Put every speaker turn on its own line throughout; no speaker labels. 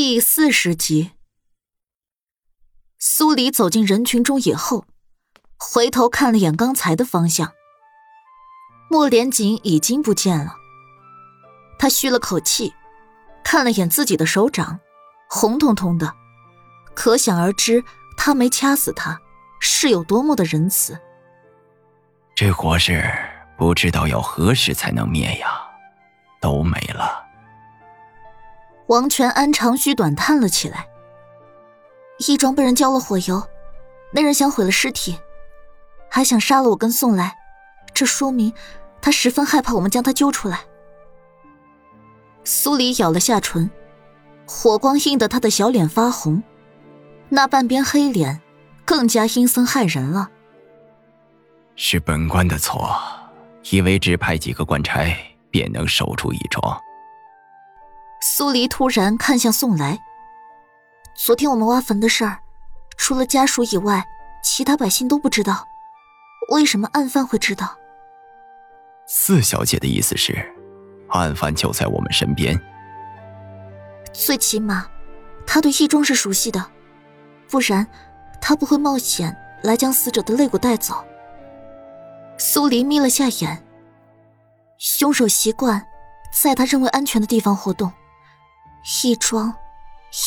第四十集，苏黎走进人群中以后，回头看了眼刚才的方向，莫连锦已经不见了。他吁了口气，看了眼自己的手掌，红彤彤的，可想而知，他没掐死他是有多么的仁慈。
这火势不知道要何时才能灭呀，都没了。
王全安长吁短叹了起来。义庄被人浇了火油，那人想毁了尸体，还想杀了我跟宋来，这说明他十分害怕我们将他揪出来。苏黎咬了下唇，火光映得他的小脸发红，那半边黑脸更加阴森骇人了。
是本官的错，以为只派几个官差便能守住义庄。
苏黎突然看向宋来。昨天我们挖坟的事儿，除了家属以外，其他百姓都不知道。为什么案犯会知道？
四小姐的意思是，案犯就在我们身边。
最起码，他对义庄是熟悉的，不然他不会冒险来将死者的肋骨带走。苏黎眯了下眼。凶手习惯在他认为安全的地方活动。义庄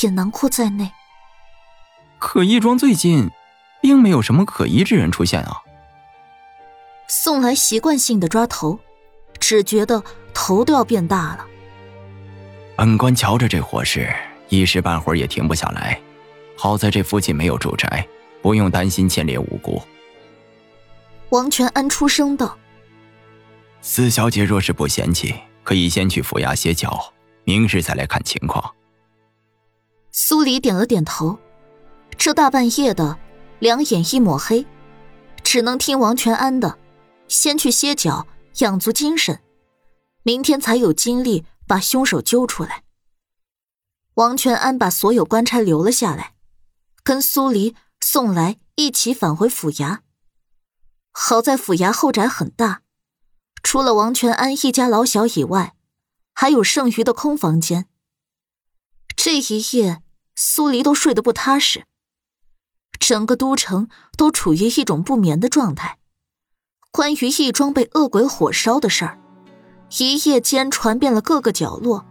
也囊括在内，
可义庄最近并没有什么可疑之人出现啊。
宋来习惯性的抓头，只觉得头都要变大了。
本官瞧着这火势，一时半会儿也停不下来。好在这附近没有住宅，不用担心牵连无辜。
王全安出声道：“
四小姐若是不嫌弃，可以先去府衙歇脚。”明日再来看情况。
苏黎点了点头，这大半夜的，两眼一抹黑，只能听王全安的，先去歇脚，养足精神，明天才有精力把凶手揪出来。王全安把所有官差留了下来，跟苏黎、宋来一起返回府衙。好在府衙后宅很大，除了王全安一家老小以外。还有剩余的空房间。这一夜，苏黎都睡得不踏实。整个都城都处于一种不眠的状态。关于义庄被恶鬼火烧的事儿，一夜间传遍了各个角落。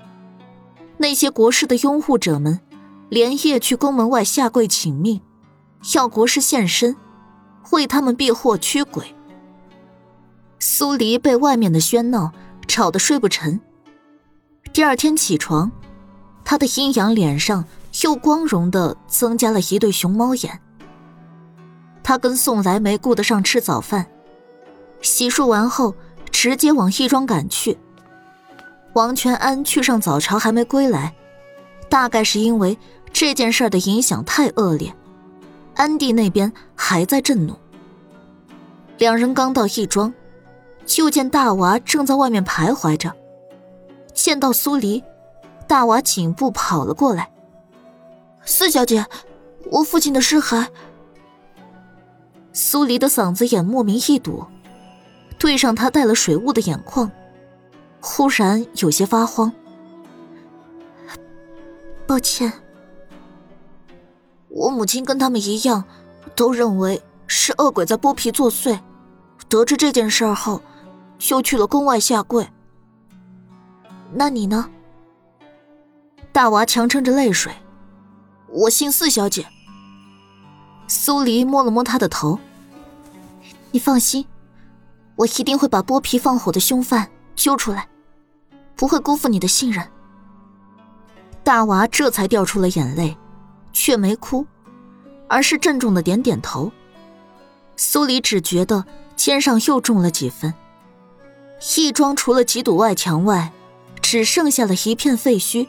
那些国师的拥护者们，连夜去宫门外下跪请命，要国师现身，为他们避祸驱鬼。苏黎被外面的喧闹吵得睡不沉。第二天起床，他的阴阳脸上又光荣的增加了一对熊猫眼。他跟宋来没顾得上吃早饭，洗漱完后直接往义庄赶去。王全安去上早朝还没归来，大概是因为这件事的影响太恶劣，安帝那边还在震怒。两人刚到义庄，就见大娃正在外面徘徊着。见到苏黎，大娃紧步跑了过来。四小姐，我父亲的尸骸。苏黎的嗓子眼莫名一堵，对上他带了水雾的眼眶，忽然有些发慌。抱歉，我母亲跟他们一样，都认为是恶鬼在剥皮作祟。得知这件事后，就去了宫外下跪。那你呢？大娃强撑着泪水。我姓四小姐。苏黎摸了摸他的头。你放心，我一定会把剥皮放火的凶犯揪出来，不会辜负你的信任。大娃这才掉出了眼泪，却没哭，而是郑重的点点头。苏黎只觉得肩上又重了几分。义庄除了几堵外墙外，只剩下了一片废墟，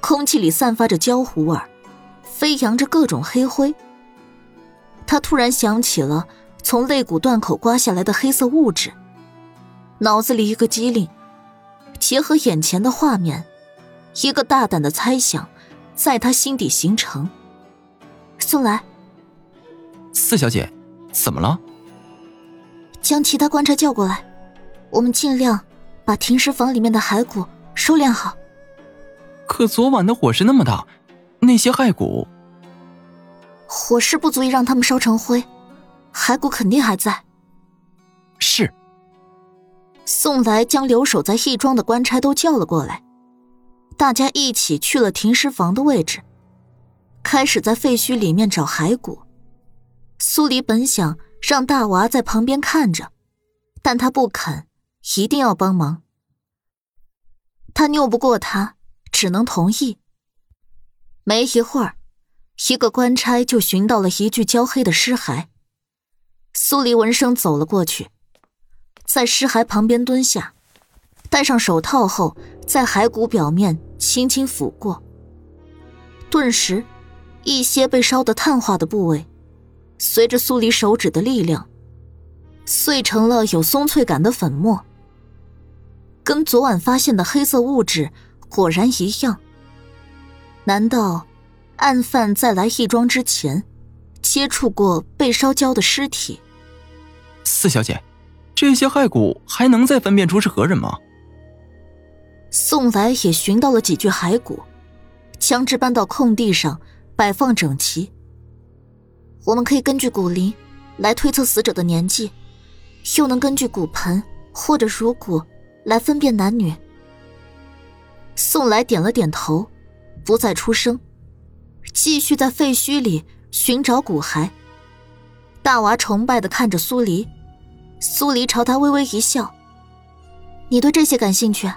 空气里散发着焦糊味儿，飞扬着各种黑灰。他突然想起了从肋骨断口刮下来的黑色物质，脑子里一个机灵，结合眼前的画面，一个大胆的猜想在他心底形成。宋来，
四小姐，怎么了？
将其他观察叫过来，我们尽量。把停尸房里面的骸骨收敛好。
可昨晚的火势那么大，那些骸骨……
火势不足以让他们烧成灰，骸骨肯定还在。
是。
宋来将留守在义庄的官差都叫了过来，大家一起去了停尸房的位置，开始在废墟里面找骸骨。苏黎本想让大娃在旁边看着，但他不肯，一定要帮忙。他拗不过他，只能同意。没一会儿，一个官差就寻到了一具焦黑的尸骸。苏黎闻声走了过去。在尸骸旁边蹲下，戴上手套后，在骸骨表面轻轻抚过。顿时，一些被烧得碳化的部位，随着苏黎手指的力量，碎成了有松脆感的粉末。跟昨晚发现的黑色物质果然一样。难道案犯在来义庄之前，接触过被烧焦的尸体？
四小姐。这些骸骨还能再分辨出是何人吗？
宋来也寻到了几具骸骨，将之搬到空地上摆放整齐。我们可以根据骨龄来推测死者的年纪，又能根据骨盆或者颅骨来分辨男女。宋来点了点头，不再出声，继续在废墟里寻找骨骸。大娃崇拜的看着苏黎。苏黎朝他微微一笑：“你对这些感兴趣？”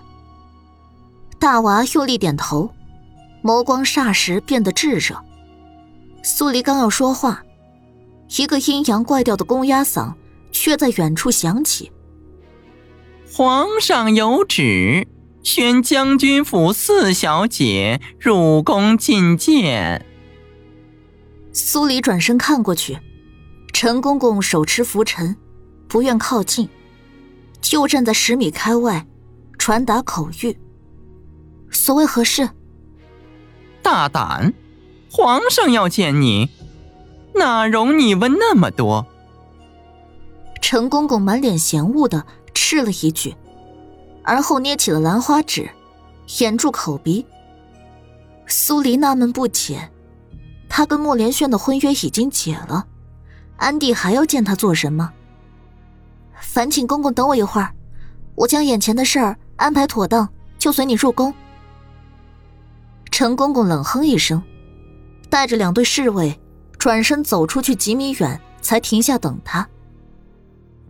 大娃用力点头，眸光霎时变得炙热。苏黎刚要说话，一个阴阳怪调的公鸭嗓却在远处响起：“
皇上有旨，宣将军府四小姐入宫觐见。”
苏黎转身看过去，陈公公手持拂尘。不愿靠近，就站在十米开外，传达口谕。所谓何事？
大胆！皇上要见你，哪容你问那么多？
陈公公满脸嫌恶的斥了一句，而后捏起了兰花指，掩住口鼻。苏黎纳闷不解，他跟莫连轩的婚约已经解了，安帝还要见他做什么？烦请公公等我一会儿，我将眼前的事儿安排妥当，就随你入宫。陈公公冷哼一声，带着两队侍卫转身走出去几米远，才停下等他。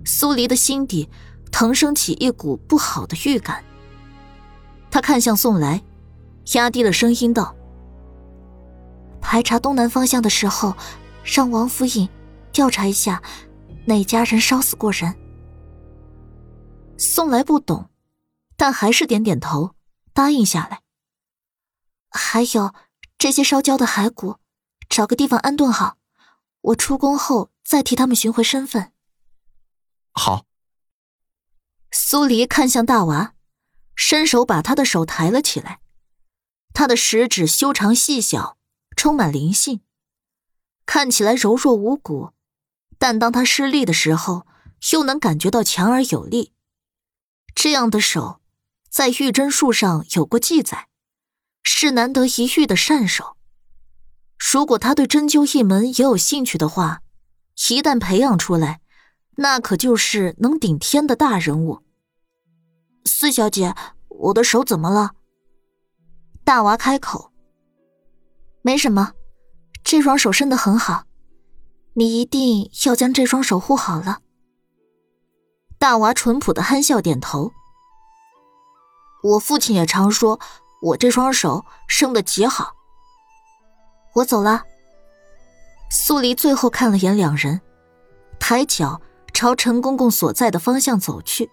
苏黎的心底腾升起一股不好的预感。他看向宋来，压低了声音道：“排查东南方向的时候，让王府尹调查一下，哪家人烧死过人。”宋来不懂，但还是点点头，答应下来。还有这些烧焦的骸骨，找个地方安顿好，我出宫后再替他们寻回身份。
好。
苏黎看向大娃，伸手把他的手抬了起来。他的食指修长细小，充满灵性，看起来柔弱无骨，但当他施力的时候，又能感觉到强而有力。这样的手，在玉针术上有过记载，是难得一遇的善手。如果他对针灸一门也有兴趣的话，一旦培养出来，那可就是能顶天的大人物。四小姐，我的手怎么了？大娃开口：“没什么，这双手伸得很好，你一定要将这双手护好了。”大娃淳朴的憨笑，点头。我父亲也常说，我这双手生的极好。我走了。苏黎最后看了眼两人，抬脚朝陈公公所在的方向走去。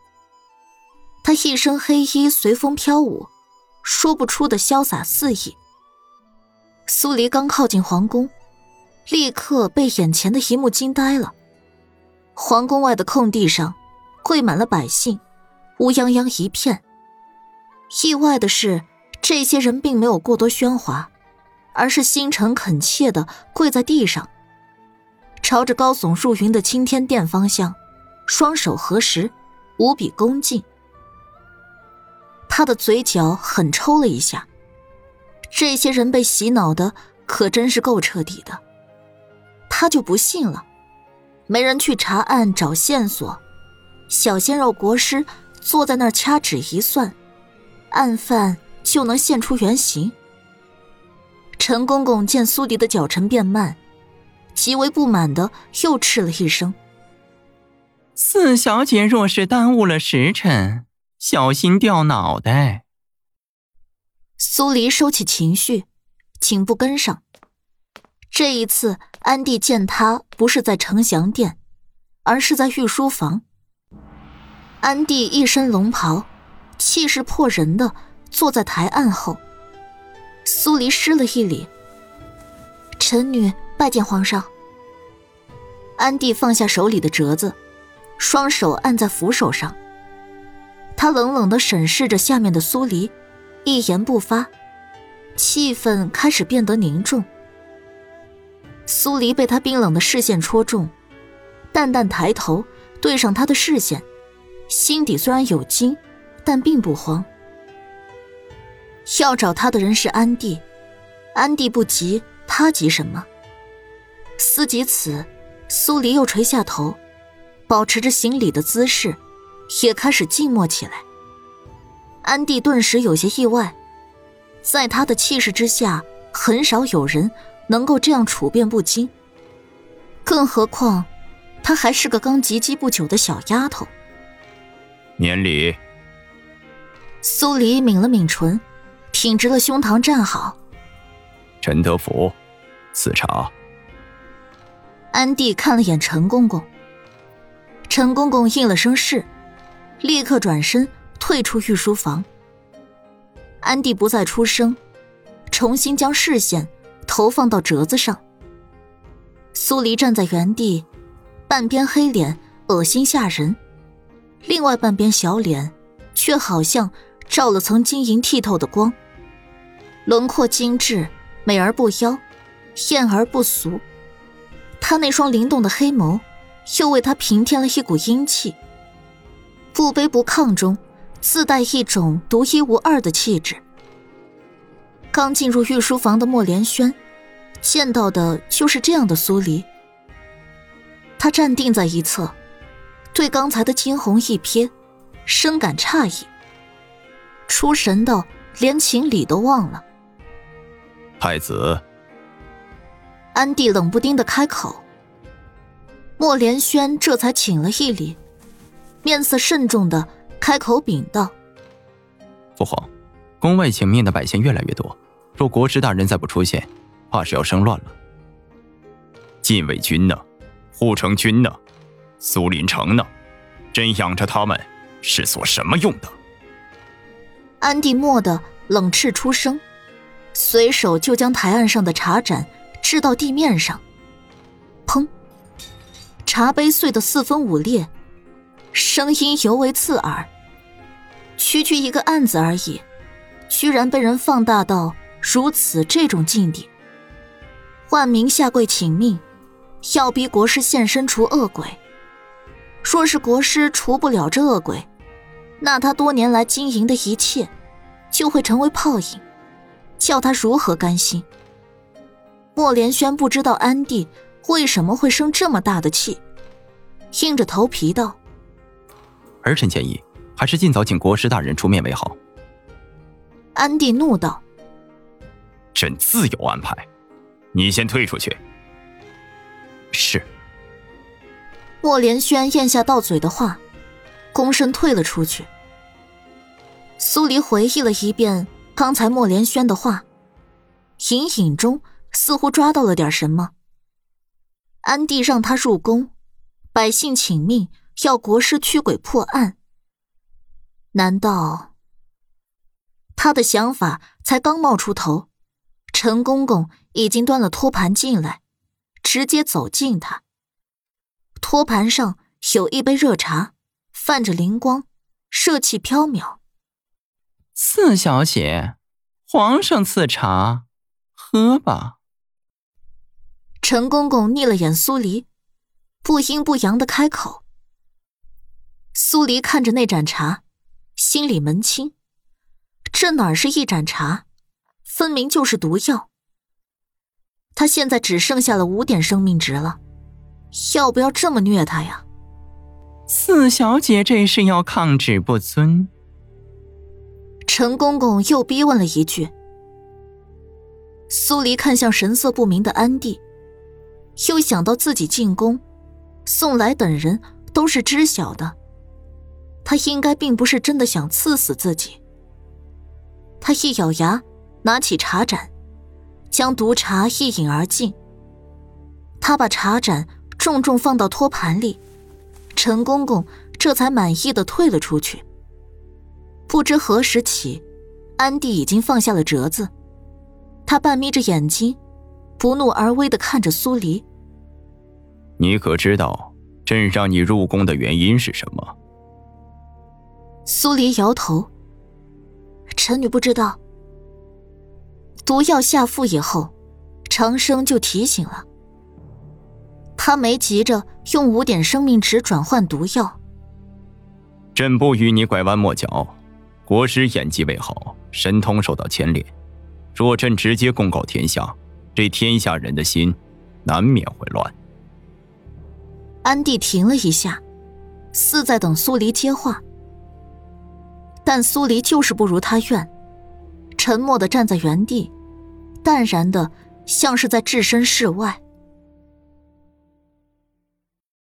他一身黑衣随风飘舞，说不出的潇洒肆意。苏黎刚靠近皇宫，立刻被眼前的一幕惊呆了。皇宫外的空地上。跪满了百姓，乌泱泱一片。意外的是，这些人并没有过多喧哗，而是心诚恳切的跪在地上，朝着高耸入云的青天殿方向，双手合十，无比恭敬。他的嘴角狠抽了一下，这些人被洗脑的可真是够彻底的。他就不信了，没人去查案找线索，小鲜肉国师坐在那儿掐指一算，案犯就能现出原形。陈公公见苏迪的脚程变慢，极为不满的又斥了一声：“
四小姐若是耽误了时辰，小心掉脑袋。”
苏黎收起情绪，请步跟上。这一次，安帝见他不是在承祥殿，而是在御书房。安帝一身龙袍，气势迫人的坐在台案后。苏黎施了一礼：“臣女拜见皇上。”安帝放下手里的折子，双手按在扶手上。他冷冷的审视着下面的苏黎。一言不发，气氛开始变得凝重。苏黎被他冰冷的视线戳中，淡淡抬头对上他的视线，心底虽然有惊，但并不慌。要找他的人是安帝，安帝不急，他急什么？思及此，苏黎又垂下头，保持着行礼的姿势，也开始静默起来。安帝顿时有些意外，在他的气势之下，很少有人能够这样处变不惊。更何况，她还是个刚及笄不久的小丫头。
年礼。
苏黎抿了抿唇，挺直了胸膛站好。
陈德福，赐茶。
安帝看了眼陈公公，陈公公应了声是，立刻转身。退出御书房，安迪不再出声，重新将视线投放到折子上。苏黎站在原地，半边黑脸恶心吓人，另外半边小脸却好像照了层晶莹剔透的光，轮廓精致，美而不妖，艳而不俗。他那双灵动的黑眸，又为他平添了一股英气，不卑不亢中。自带一种独一无二的气质。刚进入御书房的莫连轩，见到的就是这样的苏黎。他站定在一侧，对刚才的惊鸿一瞥，深感诧异，出神到连情理都忘了。
太子，
安帝冷不丁的开口，莫连轩这才请了一礼，面色慎重的。开口禀道：“
父皇，宫外请命的百姓越来越多，若国师大人再不出现，怕是要生乱了。禁卫军呢？护城军呢？苏林城呢？真养着他们是做什么用的？”
安帝蓦地冷斥出声，随手就将台案上的茶盏掷到地面上，砰！茶杯碎得四分五裂，声音尤为刺耳。区区一个案子而已，居然被人放大到如此这种境地。万民下跪请命，要逼国师现身除恶鬼。若是国师除不了这恶鬼，那他多年来经营的一切就会成为泡影，叫他如何甘心？莫连轩不知道安帝为什么会生这么大的气，硬着头皮道：“
儿臣建议。”还是尽早请国师大人出面为好。
安帝怒道：“
朕自有安排，你先退出去。”是。
莫连轩咽下到嘴的话，躬身退了出去。苏黎回忆了一遍刚才莫连轩的话，隐隐中似乎抓到了点什么。安帝让他入宫，百姓请命，要国师驱鬼破案。难道他的想法才刚冒出头，陈公公已经端了托盘进来，直接走近他。托盘上有一杯热茶，泛着灵光，热气飘渺。
四小姐，皇上赐茶，喝吧。
陈公公睨了眼苏黎，不阴不阳的开口。苏黎看着那盏茶。心里门清，这哪是一盏茶，分明就是毒药。他现在只剩下了五点生命值了，要不要这么虐他呀？
四小姐这是要抗旨不遵。
陈公公又逼问了一句。苏黎看向神色不明的安帝，又想到自己进宫，宋来等人都是知晓的，他应该并不是真的想刺死自己。他一咬牙，拿起茶盏，将毒茶一饮而尽。他把茶盏重重放到托盘里，陈公公这才满意的退了出去。不知何时起，安帝已经放下了折子。他半眯着眼睛，不怒而威的看着苏黎。
你可知道朕让你入宫的原因是什么？
苏黎摇头。臣女不知道。毒药下腹以后，长生就提醒了。他没急着用五点生命值转换毒药。
朕不与你拐弯抹角。国师演技未好，神通受到牵连。若朕直接公告天下，这天下人的心难免会乱。
安帝停了一下，似在等苏黎接话，但苏黎就是不如他愿，沉默的站在原地，淡然的像是在置身事外。